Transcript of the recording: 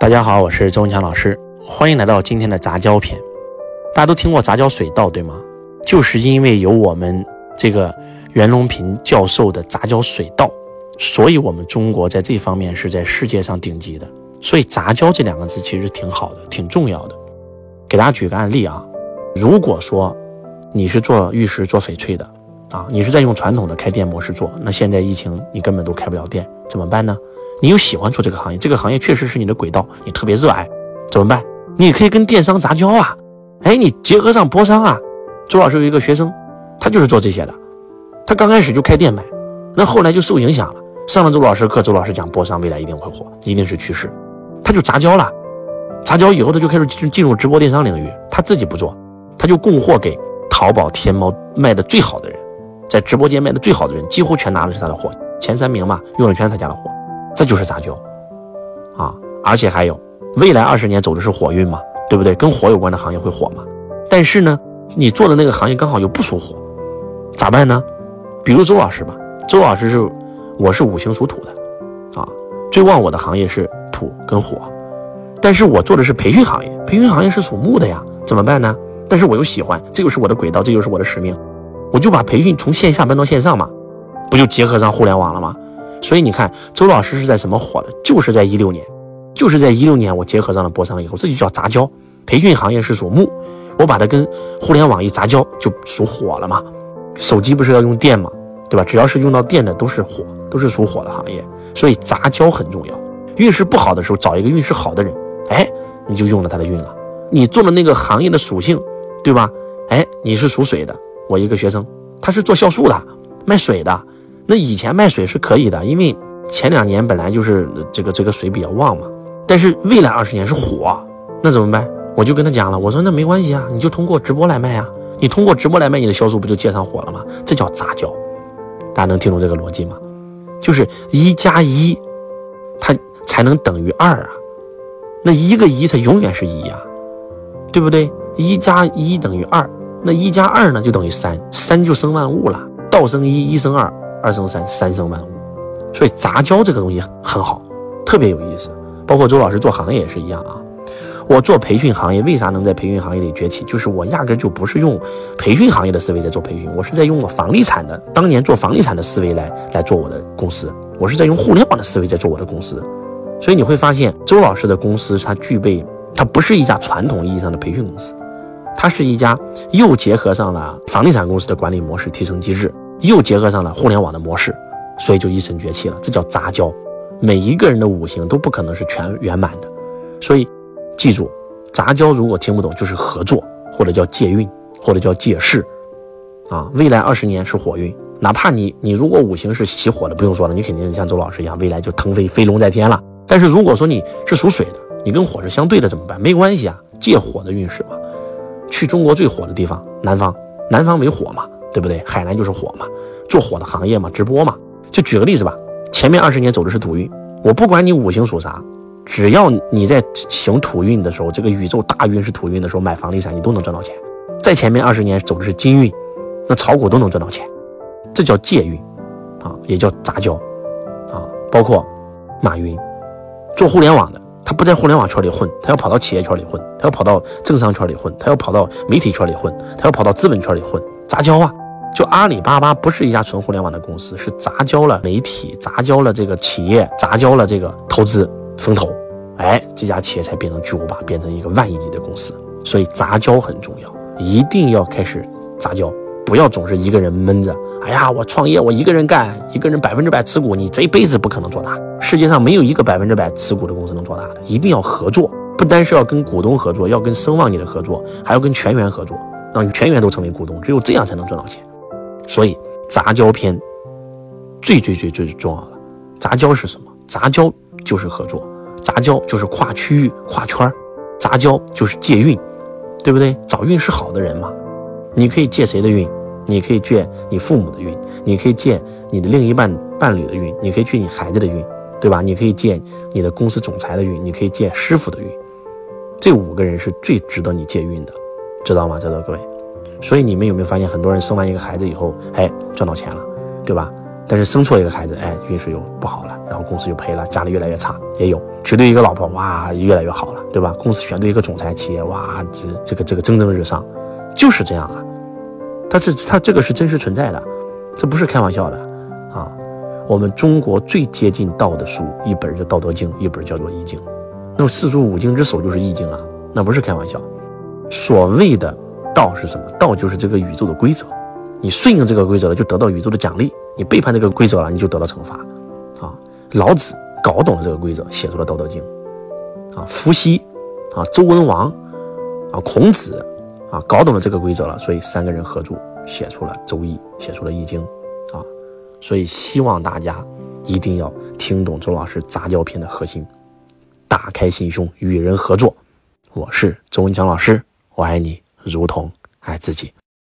大家好，我是周文强老师，欢迎来到今天的杂交篇。大家都听过杂交水稻对吗？就是因为有我们这个袁隆平教授的杂交水稻，所以我们中国在这方面是在世界上顶级的。所以杂交这两个字其实挺好的，挺重要的。给大家举个案例啊，如果说你是做玉石、做翡翠的啊，你是在用传统的开店模式做，那现在疫情你根本都开不了店，怎么办呢？你又喜欢做这个行业，这个行业确实是你的轨道，你特别热爱，怎么办？你可以跟电商杂交啊，哎，你结合上波商啊。周老师有一个学生，他就是做这些的，他刚开始就开店卖，那后来就受影响了。上了周老师课，周老师讲波商未来一定会火，一定是趋势，他就杂交了。杂交以后，他就开始进进入直播电商领域，他自己不做，他就供货给淘宝、天猫卖的最好的人，在直播间卖的最好的人，几乎全拿的是他的货，前三名嘛，用的全是他家的货。这就是杂交，啊，而且还有，未来二十年走的是火运嘛，对不对？跟火有关的行业会火嘛？但是呢，你做的那个行业刚好又不属火，咋办呢？比如周老师吧，周老师是，我是五行属土的，啊，最旺我的行业是土跟火，但是我做的是培训行业，培训行业是属木的呀，怎么办呢？但是我又喜欢，这就是我的轨道，这就是我的使命，我就把培训从线下搬到线上嘛，不就结合上互联网了吗？所以你看，周老师是在什么火的？就是在一六年，就是在一六年，我结合上了博商以后，这就叫杂交。培训行业是属木，我把它跟互联网一杂交，就属火了嘛。手机不是要用电吗？对吧？只要是用到电的，都是火，都是属火的行业。所以杂交很重要。运势不好的时候，找一个运势好的人，哎，你就用了他的运了。你做的那个行业的属性，对吧？哎，你是属水的，我一个学生，他是做酵素的，卖水的。那以前卖水是可以的，因为前两年本来就是这个这个水比较旺嘛。但是未来二十年是火，那怎么办？我就跟他讲了，我说那没关系啊，你就通过直播来卖啊。你通过直播来卖，你的销售不就接上火了吗？这叫杂交，大家能听懂这个逻辑吗？就是一加一，它才能等于二啊。那一个一它永远是一呀，对不对？一加一等于二，那一加二呢就等于三，三就生万物了，道生一，一生二。二生三，三生万物，所以杂交这个东西很好，特别有意思。包括周老师做行业也是一样啊。我做培训行业，为啥能在培训行业里崛起？就是我压根就不是用培训行业的思维在做培训，我是在用我房地产的当年做房地产的思维来来做我的公司。我是在用互联网的思维在做我的公司。所以你会发现，周老师的公司它具备，它不是一家传统意义上的培训公司，它是一家又结合上了房地产公司的管理模式、提成机制。又结合上了互联网的模式，所以就一身崛起了。这叫杂交，每一个人的五行都不可能是全圆满的，所以记住，杂交如果听不懂，就是合作，或者叫借运，或者叫借势。啊，未来二十年是火运，哪怕你你如果五行是喜火的，不用说了，你肯定是像周老师一样，未来就腾飞飞龙在天了。但是如果说你是属水的，你跟火是相对的怎么办？没关系啊，借火的运势嘛，去中国最火的地方，南方，南方为火嘛。对不对？海南就是火嘛，做火的行业嘛，直播嘛。就举个例子吧，前面二十年走的是土运，我不管你五行属啥，只要你在行土运的时候，这个宇宙大运是土运的时候买房地产，你都能赚到钱。在前面二十年走的是金运，那炒股都能赚到钱，这叫借运啊，也叫杂交啊。包括马云做互联网的，他不在互联网圈里混，他要跑到企业圈里混，他要跑到政商圈里混，他要跑到媒体圈里混，他要跑到资本圈里混，杂交啊。就阿里巴巴不是一家纯互联网的公司，是杂交了媒体，杂交了这个企业，杂交了这个投资风投，哎，这家企业才变成巨无霸，变成一个万亿级的公司。所以杂交很重要，一定要开始杂交，不要总是一个人闷着。哎呀，我创业我一个人干，一个人百分之百持股，你这辈子不可能做大。世界上没有一个百分之百持股的公司能做大的，一定要合作，不单是要跟股东合作，要跟声望你的合作，还要跟全员合作，让全员都成为股东，只有这样才能赚到钱。所以杂交篇最最最最重要的，杂交是什么？杂交就是合作，杂交就是跨区域、跨圈杂交就是借运，对不对？找运势好的人嘛。你可以借谁的运？你可以借你父母的运，你可以借你的另一半伴侣的运，你可以借你孩子的运，对吧？你可以借你的公司总裁的运，你可以借师傅的运。这五个人是最值得你借运的，知道吗？在座各位。所以你们有没有发现，很多人生完一个孩子以后，哎，赚到钱了，对吧？但是生错一个孩子，哎，运势又不好了，然后公司就赔了，家里越来越差，也有娶对一个老婆，哇，越来越好了，对吧？公司选对一个总裁，企业哇，这这个这个蒸蒸日上，就是这样啊。他这他这个是真实存在的，这不是开玩笑的啊。我们中国最接近道的书，一本叫《道德经》，一本叫做《易经》。那么四书五经之首就是《易经》啊，那不是开玩笑。所谓的道是什么？道就是这个宇宙的规则。你顺应这个规则了，就得到宇宙的奖励；你背叛这个规则了，你就得到惩罚。啊，老子搞懂了这个规则，写出了《道德经》。啊，伏羲，啊，周文王，啊，孔子，啊，搞懂了这个规则了，所以三个人合作写出了《周易》，写出了《易经》。啊，所以希望大家一定要听懂周老师杂交篇的核心，打开心胸，与人合作。我是周文强老师，我爱你如同爱自己。